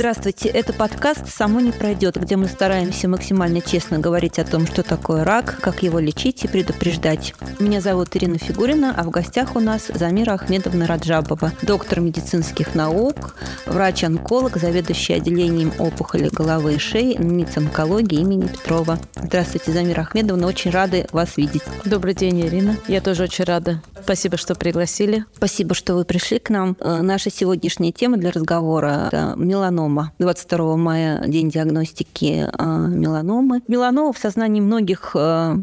Здравствуйте, это подкаст «Само не пройдет», где мы стараемся максимально честно говорить о том, что такое рак, как его лечить и предупреждать. Меня зовут Ирина Фигурина, а в гостях у нас Замира Ахмедовна Раджабова, доктор медицинских наук, врач-онколог, заведующий отделением опухоли головы и шеи НИЦ онкологии имени Петрова. Здравствуйте, Замира Ахмедовна, очень рады вас видеть. Добрый день, Ирина. Я тоже очень рада. Спасибо, что пригласили. Спасибо, что вы пришли к нам. Э, наша сегодняшняя тема для разговора – это меланома. 22 мая – день диагностики э, меланомы. Меланома в сознании многих э,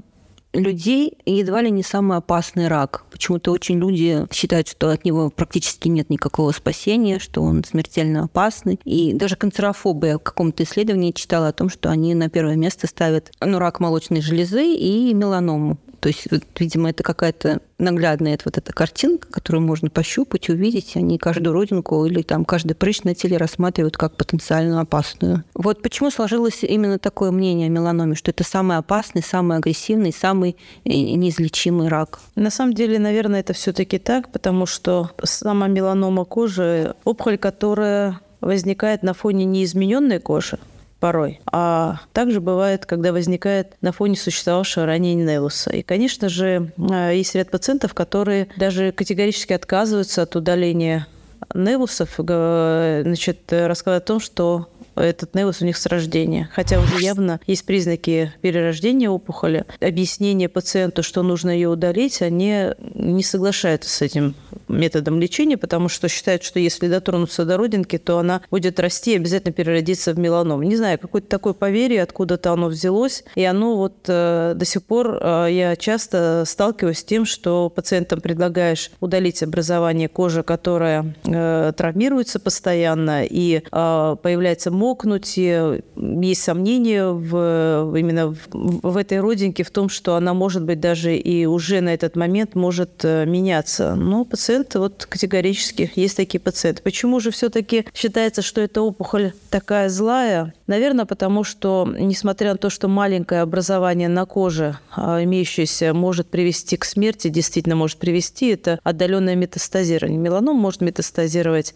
людей едва ли не самый опасный рак. Почему-то очень люди считают, что от него практически нет никакого спасения, что он смертельно опасный. И даже канцерофобы в каком-то исследовании читала о том, что они на первое место ставят ну, рак молочной железы и меланому. То есть, вот, видимо, это какая-то наглядная вот эта картинка, которую можно пощупать, увидеть. Они каждую родинку или там каждый прыщ на теле рассматривают как потенциально опасную. Вот почему сложилось именно такое мнение о меланоме, что это самый опасный, самый агрессивный, самый э, неизлечимый рак? На самом деле, наверное, это все таки так, потому что сама меланома кожи – опухоль, которая возникает на фоне неизмененной кожи, порой. А также бывает, когда возникает на фоне существовавшего ранее невуса. И, конечно же, э, есть ряд пациентов, которые даже категорически отказываются от удаления невусов, значит, рассказывают о том, что этот невус у них с рождения. Хотя уже явно есть признаки перерождения опухоли. Объяснение пациенту, что нужно ее удалить, они не соглашаются с этим методом лечения, потому что считают, что если дотронуться до родинки, то она будет расти и обязательно переродиться в меланом. Не знаю, какое-то такое поверье, откуда-то оно взялось, и оно вот э, до сих пор э, я часто сталкиваюсь с тем, что пациентам предлагаешь удалить образование кожи, которая э, травмируется постоянно, и э, появляется мокнуть, и есть сомнения в, именно в, в этой родинке в том, что она может быть даже и уже на этот момент может э, меняться. Но пациент пациенты, вот категорически есть такие пациенты. Почему же все-таки считается, что эта опухоль такая злая? Наверное, потому что, несмотря на то, что маленькое образование на коже, а, имеющееся, может привести к смерти, действительно может привести, это отдаленное метастазирование. Меланом может метастазировать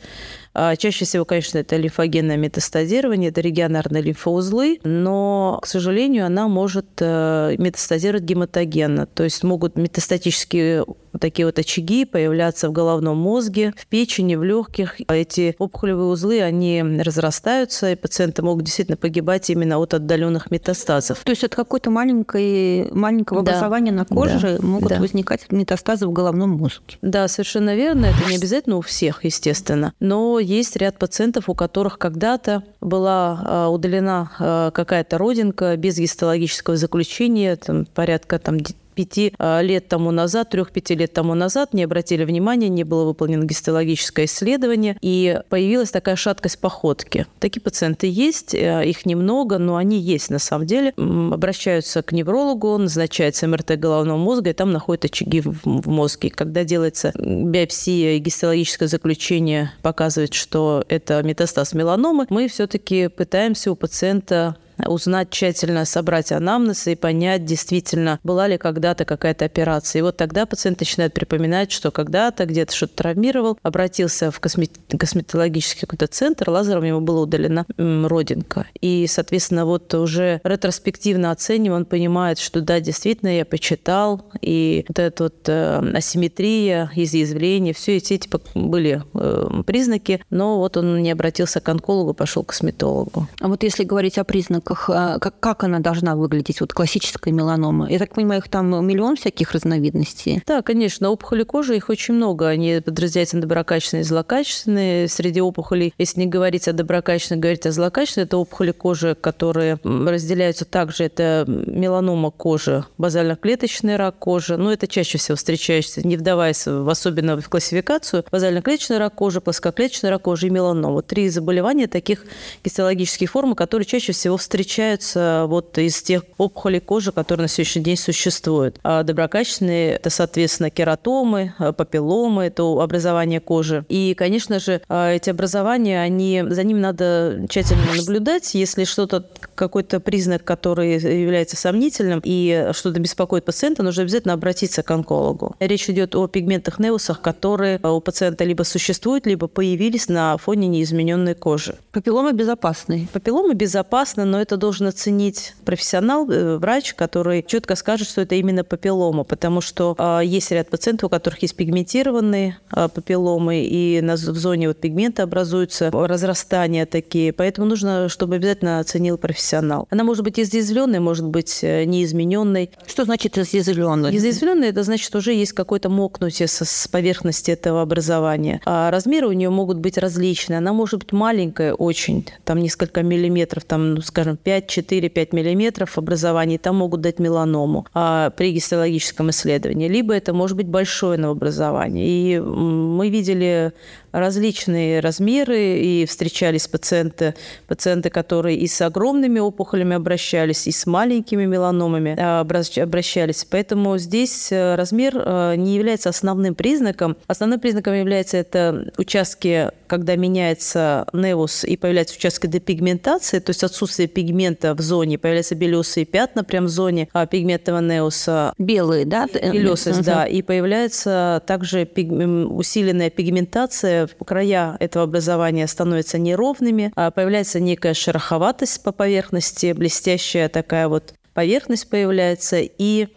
Чаще всего, конечно, это лимфогенное метастазирование, это регионарные лимфоузлы, но, к сожалению, она может э, метастазировать гематогенно. То есть могут метастатические такие вот очаги появляться в головном мозге, в печени, в легких. Эти опухолевые узлы, они разрастаются, и пациенты могут действительно погибать именно от отдаленных метастазов. То есть от какой-то маленькой, маленького да. образования на коже да. могут да. возникать метастазы в головном мозге. Да, совершенно верно. Это не обязательно у всех, естественно. Но есть ряд пациентов, у которых когда-то была а, удалена а, какая-то родинка без гистологического заключения, там, порядка там, пяти а, лет тому назад, трех-пяти лет тому назад не обратили внимания, не было выполнено гистологическое исследование, и появилась такая шаткость походки. Такие пациенты есть, э, их немного, но они есть на самом деле. Обращаются к неврологу, назначается МРТ головного мозга, и там находят очаги в мозге. Когда делается биопсия и гистологическое заключение показывает, что это метастаз меланомы, мы все-таки пытаемся у пациента узнать тщательно, собрать анамнез и понять, действительно, была ли когда-то какая-то операция. И вот тогда пациент начинает припоминать, что когда-то где-то что-то травмировал, обратился в космет... косметологический какой-то центр, лазером ему была удалена родинка. И, соответственно, вот уже ретроспективно оценивая, он понимает, что да, действительно, я почитал, и вот эта вот э, асимметрия, изъязвление, все эти, эти были э, признаки, но вот он не обратился к онкологу, пошел к косметологу. А вот если говорить о признаках признаках, а, как, как она должна выглядеть, вот классическая меланома? Я так понимаю, их там миллион всяких разновидностей. Да, конечно, опухоли кожи, их очень много. Они подразделяются на доброкачественные и злокачественные. Среди опухолей, если не говорить о доброкачественных, говорить о злокачественных, это опухоли кожи, которые разделяются также. Это меланома кожи, базально-клеточный рак кожи. Но это чаще всего встречающийся, не вдаваясь в, особенно в классификацию. Базально-клеточный рак кожи, плоскоклеточный рак кожи и меланома. Три заболевания таких гистологических форм, которые чаще всего встречаются встречаются вот из тех опухолей кожи, которые на сегодняшний день существуют. А доброкачественные – это, соответственно, кератомы, папилломы, это образование кожи. И, конечно же, эти образования, они, за ними надо тщательно наблюдать. Если что-то, какой-то признак, который является сомнительным и что-то беспокоит пациента, нужно обязательно обратиться к онкологу. Речь идет о пигментах неусах, которые у пациента либо существуют, либо появились на фоне неизмененной кожи. Папилломы безопасны? Папилломы безопасны, но это должен оценить профессионал, э, врач, который четко скажет, что это именно папиллома, потому что э, есть ряд пациентов, у которых есть пигментированные э, папилломы, и в зоне вот пигмента образуются разрастания такие, поэтому нужно, чтобы обязательно оценил профессионал. Она может быть изъязвленной, может быть э, неизмененной. Что значит изъязвленной? Изъязвленной это значит, что уже есть какое-то мокнутие с поверхности этого образования. А размеры у нее могут быть различные. Она может быть маленькая очень, там несколько миллиметров, там, ну, скажем, 5-4-5 миллиметров образования, там могут дать меланому а, при гистологическом исследовании. Либо это может быть большое новообразование. И мы видели различные размеры и встречались пациенты, пациенты, которые и с огромными опухолями обращались, и с маленькими меланомами а, обращались. Поэтому здесь э, размер э, не является основным признаком. Основным признаком является это участки, когда меняется неус и появляются участки депигментации, то есть отсутствие пигмента в зоне, появляются белесые пятна прямо в зоне а, пигментного неуса. Белые, да? Белесость, да. И появляется также усиленная пигментация края этого образования становятся неровными, а появляется некая шероховатость по поверхности, блестящая такая вот поверхность появляется, и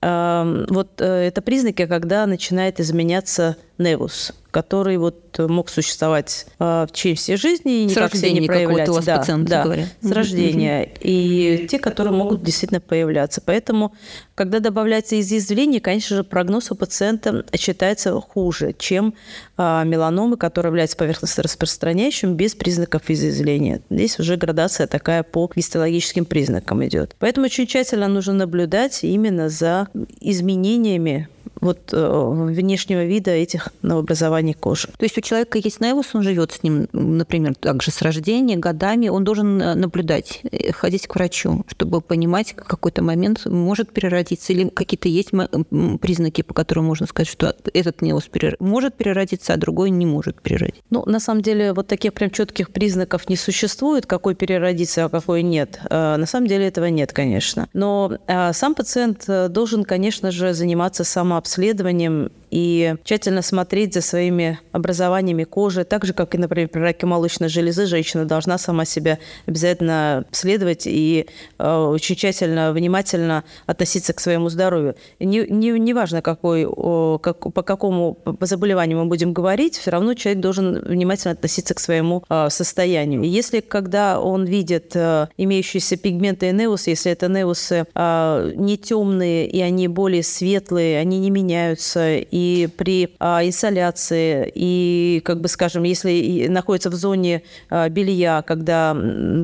э, вот э, это признаки, когда начинает изменяться невус который вот мог существовать э, в течение всей жизни и никак себя не проявлять. У вас да, да, говорят. с рождения. И те, которые могут действительно появляться. Поэтому, когда добавляется изъязвление, конечно же, прогноз у пациента считается хуже, чем э, меланомы, которые являются поверхностно распространяющим без признаков изъязвления. Здесь уже градация такая по гистологическим признакам идет. Поэтому очень тщательно нужно наблюдать именно за изменениями вот э, внешнего вида этих новообразований кожи. То есть у человека есть наивус, он живет с ним, например, также с рождения, годами, он должен э, наблюдать, э, ходить к врачу, чтобы понимать, в какой-то момент может переродиться, или какие-то есть признаки, по которым можно сказать, что этот неус может переродиться, а другой не может переродиться. Ну, на самом деле, вот таких прям четких признаков не существует, какой переродится, а какой нет. На самом деле этого нет, конечно. Но сам пациент должен, конечно же, заниматься самообслуживанием обследованием и тщательно смотреть за своими образованиями кожи, так же, как и, например, при раке молочной железы, женщина должна сама себя обязательно обследовать и э, очень тщательно, внимательно относиться к своему здоровью. Не, не, не важно, какой, о, как, по какому заболеванию мы будем говорить, все равно человек должен внимательно относиться к своему э, состоянию. И если, когда он видит э, имеющиеся пигменты и неусы, если это неусы э, не темные и они более светлые, они не меняются, и и при а, инсоляции, и, как бы скажем, если находится в зоне а, белья, когда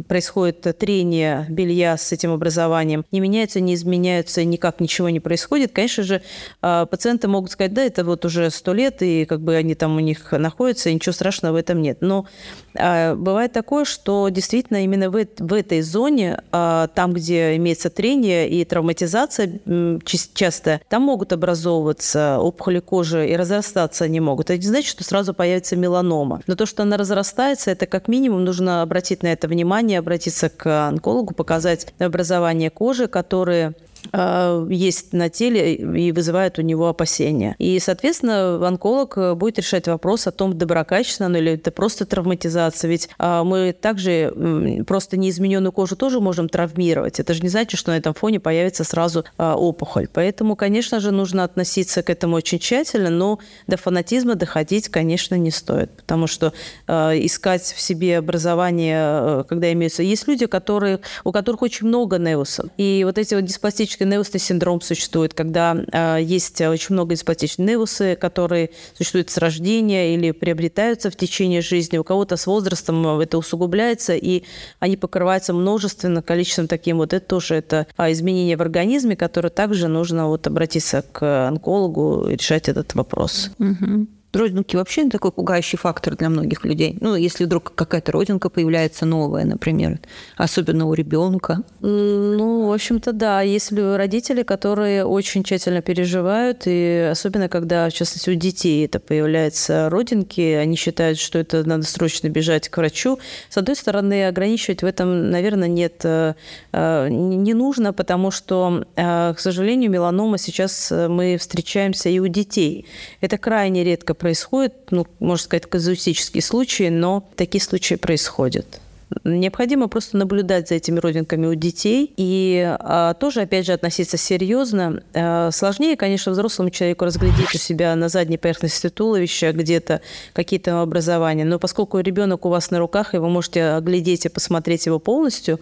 происходит трение белья с этим образованием, не меняются, не изменяются, никак ничего не происходит, конечно же, а, пациенты могут сказать, да, это вот уже сто лет, и как бы они там у них находятся, и ничего страшного в этом нет. Но бывает такое, что действительно именно в, в этой зоне, там, где имеется трение и травматизация часто, там могут образовываться опухоли кожи и разрастаться они могут. Это не значит, что сразу появится меланома. Но то, что она разрастается, это как минимум нужно обратить на это внимание, обратиться к онкологу, показать образование кожи, которые есть на теле и вызывает у него опасения. И, соответственно, онколог будет решать вопрос о том, доброкачественно или это просто травматизация. Ведь а, мы также просто неизмененную кожу тоже можем травмировать. Это же не значит, что на этом фоне появится сразу опухоль. Поэтому, конечно же, нужно относиться к этому очень тщательно, но до фанатизма доходить, конечно, не стоит. Потому что искать в себе образование, когда имеются... Есть люди, которые, у которых очень много неусов. И вот эти вот диспластические диспатический невусный синдром существует, когда э, есть очень много диспатичных невусы, которые существуют с рождения или приобретаются в течение жизни. У кого-то с возрастом это усугубляется, и они покрываются множественным количеством таким вот. Это тоже это а, изменение в организме, которое также нужно вот обратиться к онкологу и решать этот вопрос. Угу. Родинки вообще такой пугающий фактор для многих людей. Ну, если вдруг какая-то родинка появляется новая, например, особенно у ребенка. Ну, в общем-то, да. Если родители, которые очень тщательно переживают, и особенно когда, в частности, у детей это появляются родинки, они считают, что это надо срочно бежать к врачу. С одной стороны, ограничивать в этом, наверное, нет, э, э, не нужно, потому что, э, к сожалению, меланома сейчас мы встречаемся и у детей. Это крайне редко происходит, ну, можно сказать, казуистические случаи, но такие случаи происходят. Необходимо просто наблюдать за этими родинками у детей и а, тоже, опять же, относиться серьезно. А, сложнее, конечно, взрослому человеку разглядеть у себя на задней поверхности туловища где-то какие-то образования, но поскольку ребенок у вас на руках, и вы можете оглядеть и посмотреть его полностью,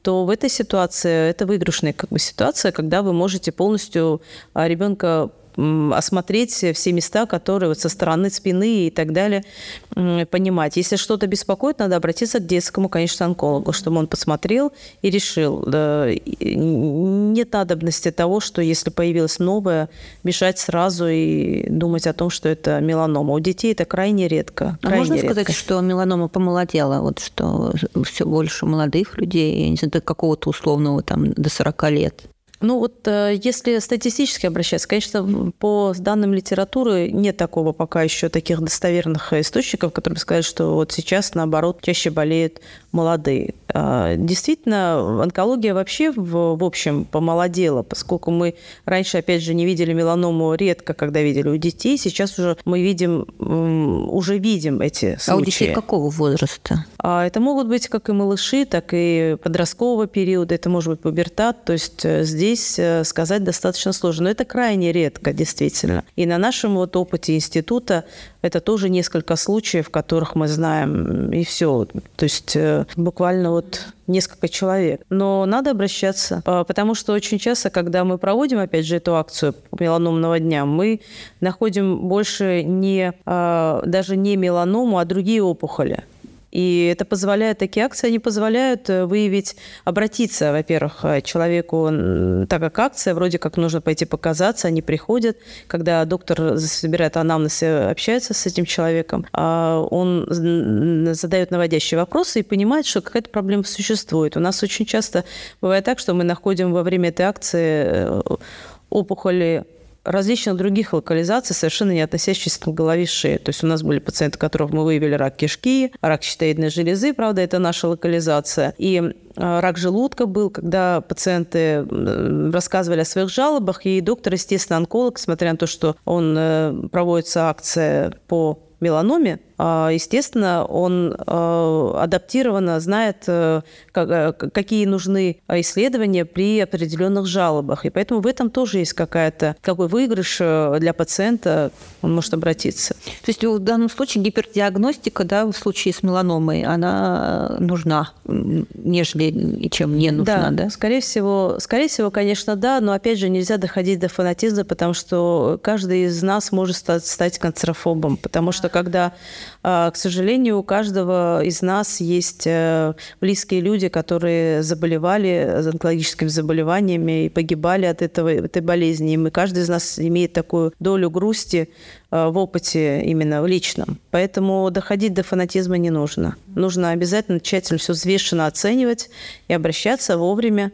то в этой ситуации это выигрышная как бы, ситуация, когда вы можете полностью а, ребенка осмотреть все места, которые вот со стороны спины и так далее, понимать. Если что-то беспокоит, надо обратиться к детскому, конечно, онкологу, чтобы он посмотрел и решил. Нет надобности того, что если появилось новое, бежать сразу и думать о том, что это меланома. У детей это крайне редко. А крайне можно редко. сказать, что меланома помолодела, вот что все больше молодых людей, я не знаю, до какого-то условного там до 40 лет? Ну вот э, если статистически обращаться, конечно, по данным литературы нет такого пока еще таких достоверных источников, которые сказать, что вот сейчас, наоборот, чаще болеют молодые. А, действительно, онкология вообще в, в общем помолодела, поскольку мы раньше, опять же, не видели меланому редко, когда видели у детей, сейчас уже мы видим, уже видим эти случаи. А у детей какого возраста? А, это могут быть как и малыши, так и подросткового периода, это может быть пубертат, то есть э, здесь э, сказать достаточно сложно, но это крайне редко, действительно. И на нашем вот опыте института это тоже несколько случаев, которых мы знаем, и все. То есть э, буквально вот несколько человек. Но надо обращаться, а, потому что очень часто, когда мы проводим, опять же, эту акцию меланомного дня, мы находим больше не, а, даже не меланому, а другие опухоли. И это позволяет, такие акции, они позволяют э, выявить, обратиться, во-первых, э, человеку, так как акция, вроде как нужно пойти показаться, они приходят, когда доктор собирает анамнез и общается с этим человеком, а он задает наводящие вопросы и понимает, что какая-то проблема существует. У нас очень часто бывает так, что мы находим во время этой акции э, опухоли различных других локализаций, совершенно не относящихся к голове шеи. То есть у нас были пациенты, которых мы выявили рак кишки, рак щитовидной железы, правда, это наша локализация. И э, рак желудка был, когда пациенты рассказывали о своих жалобах, и доктор, естественно, онколог, смотря на то, что он э, проводится акция по меланоме, естественно, он а, адаптированно знает, э, э, какие нужны исследования при определенных жалобах. И поэтому в этом тоже есть какая-то, какой выигрыш э, для пациента, он может обратиться. То есть в данном случае гипердиагностика, да, в случае с меланомой, она нужна, нежели чем не нужна, да? Да, скорее всего, скорее всего, конечно, да, но опять же нельзя доходить до фанатизма, потому что каждый из нас может стать, канцерофобом, потому что когда а, к сожалению, у каждого из нас есть э, близкие люди, которые заболевали онкологическими заболеваниями и погибали от этого, этой болезни. И мы, каждый из нас имеет такую долю грусти э, в опыте именно в личном. Поэтому доходить до фанатизма не нужно. Нужно обязательно тщательно все взвешенно оценивать и обращаться вовремя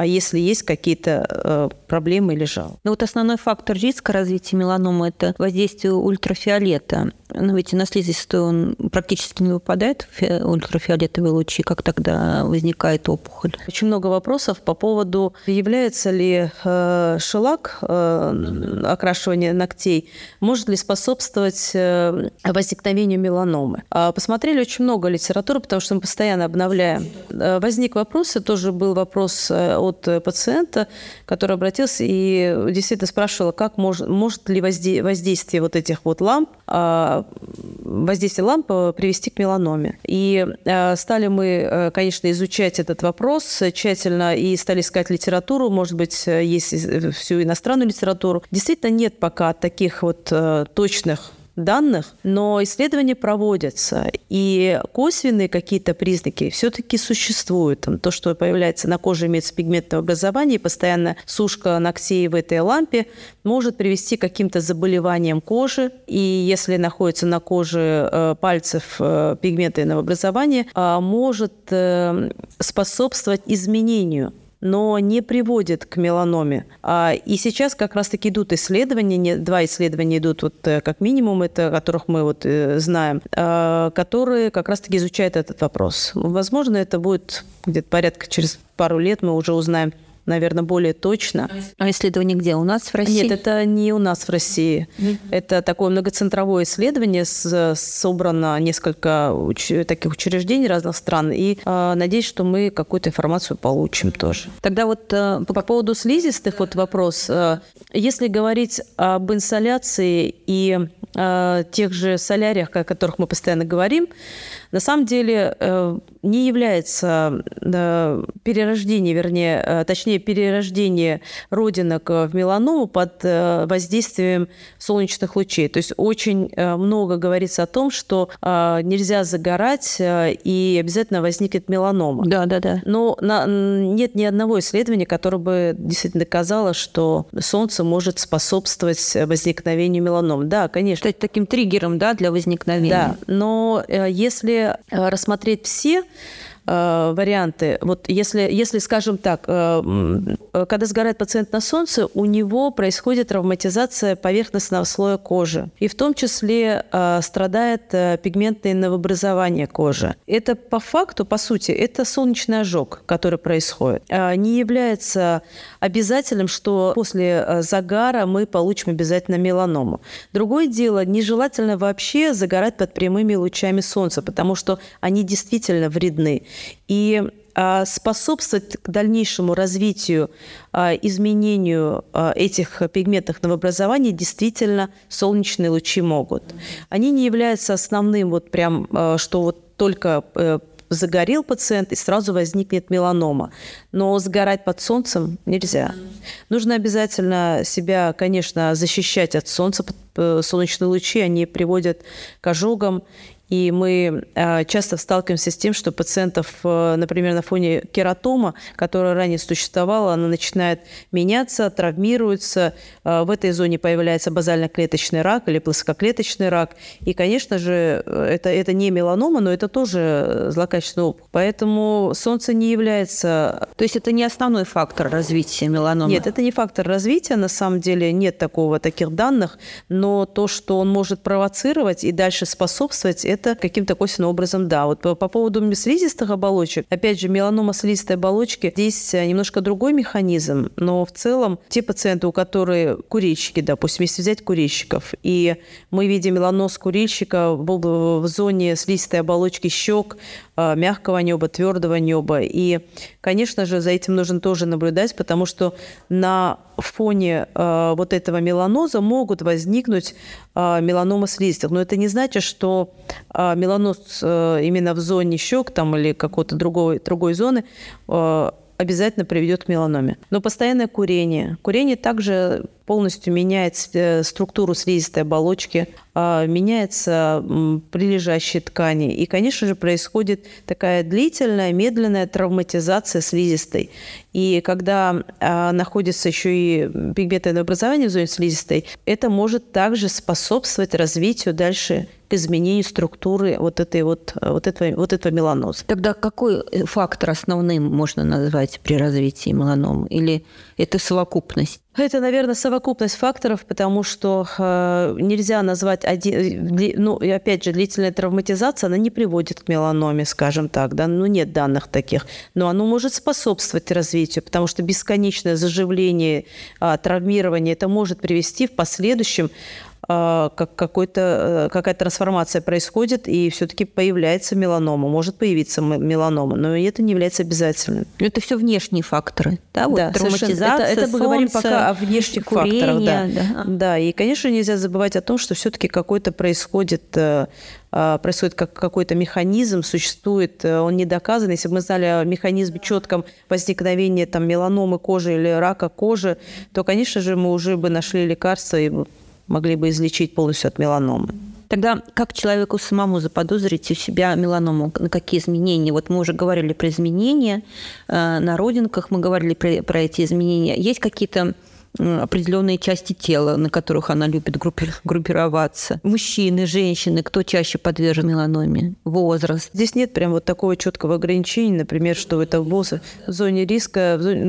а если есть какие-то э, проблемы или жалобы. Ну вот основной фактор риска развития меланомы – это воздействие ультрафиолета. Но ведь на слизистую он практически не выпадает, ультрафиолетовые лучи, как тогда возникает опухоль? Очень много вопросов по поводу, является ли э, шелак, э, окрашивание ногтей, может ли способствовать э, возникновению меланомы. А посмотрели очень много литературы, потому что мы постоянно обновляем. Э, возник вопрос, и тоже был вопрос э, от пациента, который обратился и действительно спрашивал, как может, может ли воздействие вот этих вот ламп, а, воздействие ламп привести к меланоме. И а, стали мы, э, конечно, изучать этот вопрос тщательно и стали искать литературу, может быть, есть всю иностранную литературу. Действительно, нет пока таких вот э, точных данных, но исследования проводятся, и косвенные какие-то признаки все-таки существуют. Там, то, что появляется на коже, имеется пигментное образование, и постоянно сушка ногтей в этой лампе может привести к каким-то заболеваниям кожи, и если находится на коже э, пальцев э, пигментное образование, э, может э, способствовать изменению но не приводит к меланоме. А, и сейчас как раз-таки идут исследования, два исследования идут вот э, как минимум, это которых мы вот э, знаем, а, которые как раз-таки изучают этот вопрос. Возможно, это будет где-то порядка через пару лет мы уже узнаем наверное, более точно. А исследование где? У нас в России? Нет, это не у нас в России. Mm-hmm. Это такое многоцентровое исследование, с, собрано несколько уч- таких учреждений разных стран, и э, надеюсь, что мы какую-то информацию получим тоже. Тогда вот э, по поводу слизистых вот вопрос. Э, если говорить об инсоляции и э, тех же соляриях, о которых мы постоянно говорим, на самом деле э, не является э, перерождение, вернее, э, точнее, перерождение родинок в меланому под воздействием солнечных лучей. То есть очень много говорится о том, что нельзя загорать и обязательно возникнет меланома. Да, да, да. Но на, нет ни одного исследования, которое бы действительно доказало, что солнце может способствовать возникновению меланом. Да, конечно. Стать таким триггером да, для возникновения. Да, но если рассмотреть все Э, варианты. Вот если, если, скажем так, э, когда сгорает пациент на солнце, у него происходит травматизация поверхностного слоя кожи. И в том числе э, страдает пигментное новообразование кожи. Это по факту, по сути, это солнечный ожог, который происходит. Не является обязательным, что после загара мы получим обязательно меланому. Другое дело, нежелательно вообще загорать под прямыми лучами солнца, потому что они действительно вредны. И а, способствовать к дальнейшему развитию, а, изменению а, этих пигментных новообразований действительно солнечные лучи могут. Они не являются основным, вот прям, что вот только э, загорел пациент и сразу возникнет меланома. Но сгорать под солнцем нельзя. Нужно обязательно себя, конечно, защищать от солнца. Э, солнечные лучи, они приводят к ожогам и мы а, часто сталкиваемся с тем, что пациентов, э, например, на фоне кератома, которая ранее существовала, она начинает меняться, травмируется. А, в этой зоне появляется базально-клеточный рак или плоскоклеточный рак. И, конечно же, это, это не меланома, но это тоже злокачественный опухоль. Поэтому солнце не является... То есть это не основной фактор развития меланомы? Нет, это не фактор развития. На самом деле нет такого, таких данных. Но то, что он может провоцировать и дальше способствовать, это это каким-то косвенным образом да. Вот по, по поводу слизистых оболочек, опять же, меланома слизистой оболочки, здесь э, немножко другой механизм, но в целом те пациенты, у которых курильщики, допустим, если взять курильщиков, и мы видим меланоз курильщика в, в зоне слизистой оболочки щек, мягкого неба, твердого неба. И, конечно же, за этим нужно тоже наблюдать, потому что на фоне э, вот этого меланоза могут возникнуть э, меланомы слизистых. Но это не значит, что э, меланоз э, именно в зоне щек там, или какой-то другой, другой зоны э, обязательно приведет к меланоме. Но постоянное курение. Курение также полностью меняет э, структуру слизистой оболочки, а, меняется прилежащие ткани. И, конечно же, происходит такая длительная, медленная травматизация слизистой. И когда а, находится еще и пигментное образование в зоне слизистой, это может также способствовать развитию дальше к изменению структуры вот этой вот, вот этого, вот этого меланоза. Тогда какой э, фактор основным можно назвать при развитии меланомы? Или это совокупность? Это, наверное, совокупность факторов, потому что э, нельзя назвать один... Э, ну, и опять же, длительная травматизация, она не приводит к меланоме, скажем так, да, ну, нет данных таких. Но оно может способствовать развитию, потому что бесконечное заживление, э, травмирование, это может привести в последующем как какой-то, э, какая-то трансформация происходит, и все-таки появляется меланома, может появиться меланома, но это не является обязательным. Это все внешние факторы, да? Вот да, травматизация, это, это мы говорим пока о внешних курение, факторах. Да. Да. да, и, конечно, нельзя забывать о том, что все-таки какой-то происходит э, а, происходит как какой-то механизм, существует, э, он не доказан. Если бы мы знали о механизме четком возникновения там, меланомы кожи или рака кожи, то, конечно же, мы уже бы нашли лекарство и могли бы излечить полностью от меланомы. Тогда как человеку самому заподозрить у себя меланому? На какие изменения? Вот мы уже говорили про изменения э, на родинках, мы говорили про, про эти изменения. Есть какие-то определенные части тела, на которых она любит группи- группироваться. Мужчины, женщины, кто чаще подвержен меланоме? Возраст. Здесь нет прям вот такого четкого ограничения, например, что это в зоне риска, в зоне,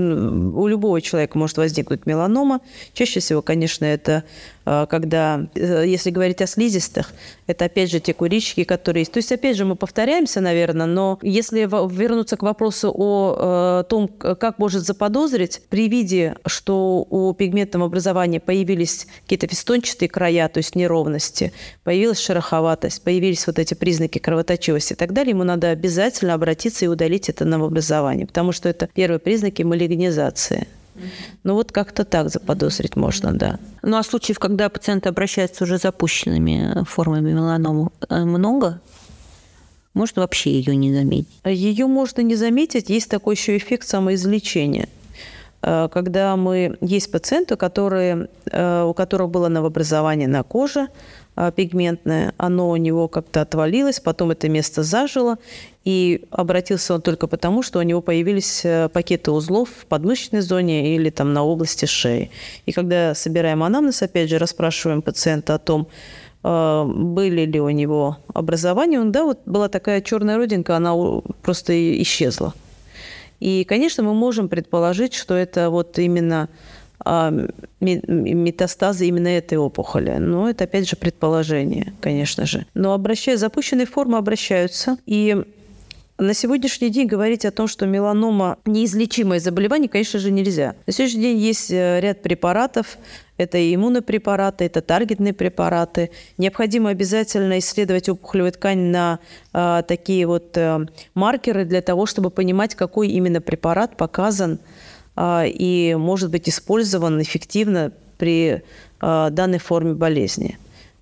у любого человека может возникнуть меланома. Чаще всего, конечно, это когда, э, если говорить о слизистых, это опять же те курильщики, которые есть. То есть, опять же, мы повторяемся, наверное, но если вернуться к вопросу о э, том, как может заподозрить, при виде, что у пигментного образования появились какие-то фестончатые края, то есть неровности, появилась шероховатость, появились вот эти признаки кровоточивости и так далее, ему надо обязательно обратиться и удалить это новообразование, потому что это первые признаки малигнизации. Ну вот как-то так заподозрить можно, да. Ну а случаев, когда пациенты обращаются уже запущенными формами меланомы, э, много? Можно вообще ее не заметить? Ее можно не заметить. Есть такой еще эффект самоизлечения э, когда мы есть пациенты, которые, э, у которых было новообразование на коже, а, пигментное, оно у него как-то отвалилось, потом это место зажило, и обратился он только потому, что у него появились э, пакеты узлов в подмышечной зоне или там на области шеи. И когда собираем анамнез, опять же, расспрашиваем пациента о том, э, были ли у него образования, он, да, вот была такая черная родинка, она просто исчезла. И, конечно, мы можем предположить, что это вот именно а, метастазы именно этой опухоли. Но это, опять же, предположение, конечно же. Но обращая запущенные формы обращаются. И на сегодняшний день говорить о том, что меланома неизлечимое заболевание, конечно же, нельзя. На сегодняшний день есть э, ряд препаратов, это и иммунопрепараты, это таргетные препараты. Необходимо обязательно исследовать опухолевую ткань на э, такие вот э, маркеры для того, чтобы понимать, какой именно препарат показан а, и может быть использован эффективно при а, данной форме болезни.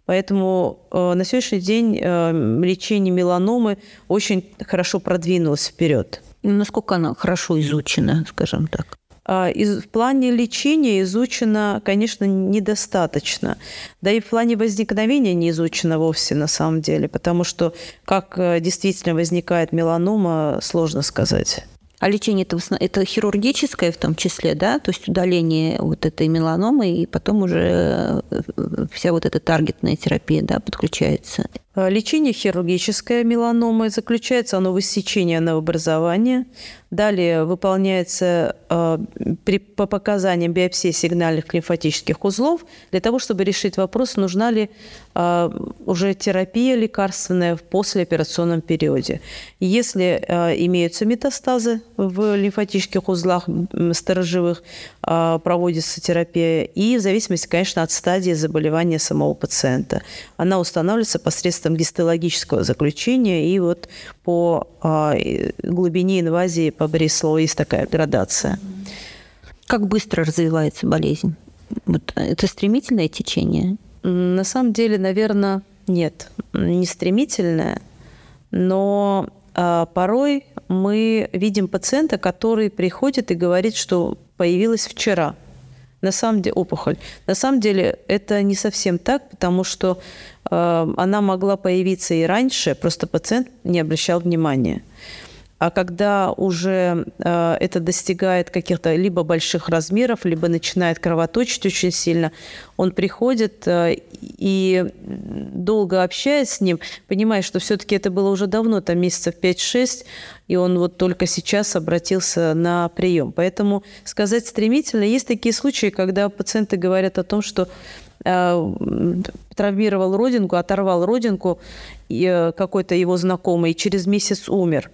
Поэтому а, на сегодняшний день лечение меланомы очень хорошо продвинулось вперед. Насколько она хорошо изучена, скажем так? В плане лечения изучено, конечно, недостаточно. Да и в плане возникновения не изучено вовсе на самом деле, потому что как э, действительно возникает меланома, сложно сказать. А лечение это, это хирургическое в том числе, да, то есть удаление вот этой меланомы, и потом уже э, вся вот эта таргетная терапия, да, подключается. Лечение хирургическое меланомы заключается оно в иссечении новообразования, Далее выполняется э, при, по показаниям биопсии сигнальных лимфатических узлов для того, чтобы решить вопрос, нужна ли э, уже терапия лекарственная в послеоперационном периоде. Если э, имеются метастазы в лимфатических узлах сторожевых, э, проводится терапия, и в зависимости, конечно, от стадии заболевания самого пациента. Она устанавливается посредством гистологического заключения и вот по э, глубине инвазии по Бреслову есть такая градация. Как быстро развивается болезнь? Вот это стремительное течение? На самом деле, наверное, нет, не стремительное, но а, порой мы видим пациента, который приходит и говорит, что появилась вчера. На самом деле опухоль. На самом деле это не совсем так, потому что она могла появиться и раньше, просто пациент не обращал внимания. А когда уже э, это достигает каких-то либо больших размеров, либо начинает кровоточить очень сильно, он приходит э, и долго общаясь с ним, понимая, что все-таки это было уже давно, там месяцев 5-6, и он вот только сейчас обратился на прием. Поэтому сказать стремительно, есть такие случаи, когда пациенты говорят о том, что травмировал родинку, оторвал родинку э, какой-то его знакомый и через месяц умер.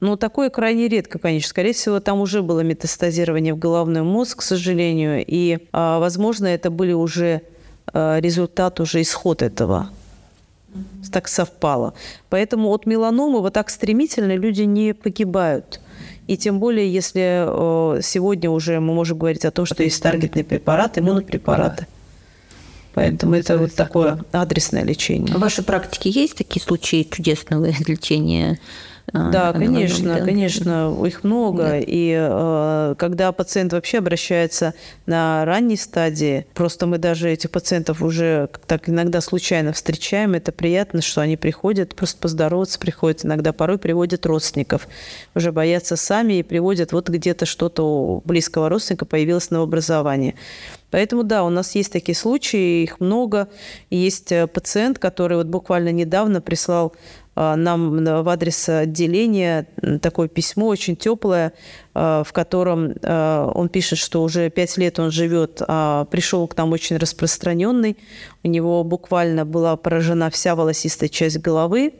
Ну, такое крайне редко, конечно. Скорее всего, там уже было метастазирование в головной мозг, к сожалению, и, а, возможно, это были уже а, результат, уже исход этого. Так совпало. Поэтому от меланомы вот так стремительно люди не погибают. И тем более, если сегодня уже мы можем говорить о том, что есть таргетные препараты, иммунопрепараты. Поэтому это вот такое адресное лечение. В вашей практике есть такие случаи чудесного лечения А, да, конечно, да. конечно, их много. Да. И э, когда пациент вообще обращается на ранней стадии, просто мы даже этих пациентов уже так иногда случайно встречаем, это приятно, что они приходят просто поздороваться, приходят иногда, порой приводят родственников, уже боятся сами и приводят вот где-то что-то у близкого родственника появилось новообразование. Поэтому да, у нас есть такие случаи, их много. Есть э, пациент, который вот буквально недавно прислал нам в адрес отделения такое письмо очень теплое, э, в котором он пишет, что уже пять лет он живет, а пришел к нам очень распространенный. У него буквально была поражена вся волосистая часть головы.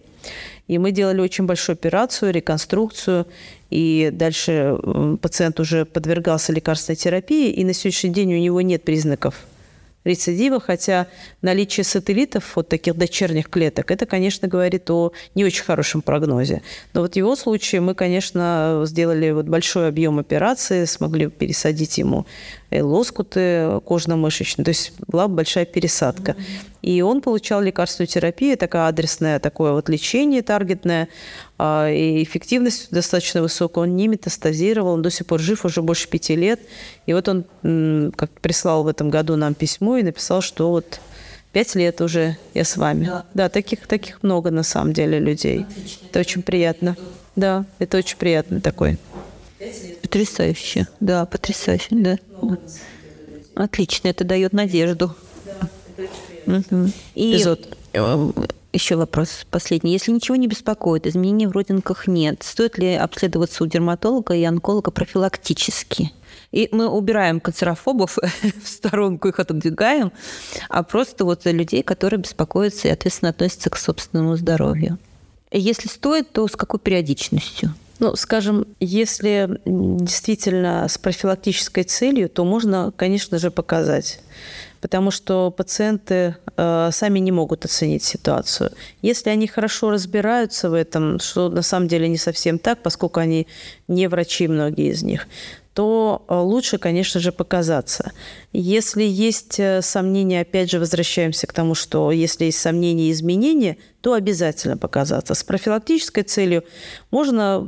И мы делали очень большую операцию, реконструкцию, и дальше пациент уже подвергался лекарственной терапии, и на сегодняшний день у него нет признаков рецидива, хотя наличие сателлитов, вот таких дочерних клеток, это, конечно, говорит о не очень хорошем прогнозе. Но вот в его случае мы, конечно, сделали вот большой объем операции, смогли пересадить ему лоскуты кожно-мышечные, то есть была большая пересадка. И он получал лекарственную терапию, такая адресная, такое вот лечение таргетное, и эффективность достаточно высокая. Он не метастазировал, он до сих пор жив уже больше пяти лет. И вот он как прислал в этом году нам письмо и написал, что вот пять лет уже я с вами. Да, да таких, таких много на самом деле людей. Отлично. Это очень приятно. Да, это очень приятно такой. Потрясающе. Да, потрясающе, да. Отлично, это дает надежду. Да, это очень приятно. Угу. И Эпизод. Еще вопрос последний. Если ничего не беспокоит, изменений в родинках нет, стоит ли обследоваться у дерматолога и онколога профилактически? И мы убираем канцерофобов в сторонку, их отодвигаем, а просто вот людей, которые беспокоятся и ответственно относятся к собственному здоровью. Если стоит, то с какой периодичностью? Ну, скажем, если действительно с профилактической целью, то можно, конечно же, показать потому что пациенты э, сами не могут оценить ситуацию. Если они хорошо разбираются в этом, что на самом деле не совсем так, поскольку они не врачи, многие из них, то э, лучше, конечно же, показаться. Если есть э, сомнения, опять же, возвращаемся к тому, что если есть сомнения и изменения, то обязательно показаться. С профилактической целью можно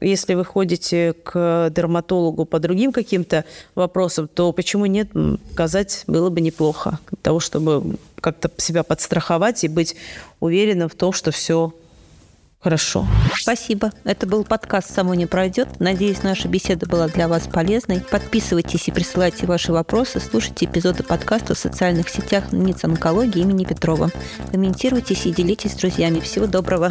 если вы ходите к дерматологу по другим каким-то вопросам, то почему нет, сказать было бы неплохо. Для того, чтобы как-то себя подстраховать и быть уверенным в том, что все Хорошо. Спасибо. Это был подкаст «Само не пройдет». Надеюсь, наша беседа была для вас полезной. Подписывайтесь и присылайте ваши вопросы. Слушайте эпизоды подкаста в социальных сетях Ниц онкологии имени Петрова. Комментируйтесь и делитесь с друзьями. Всего доброго.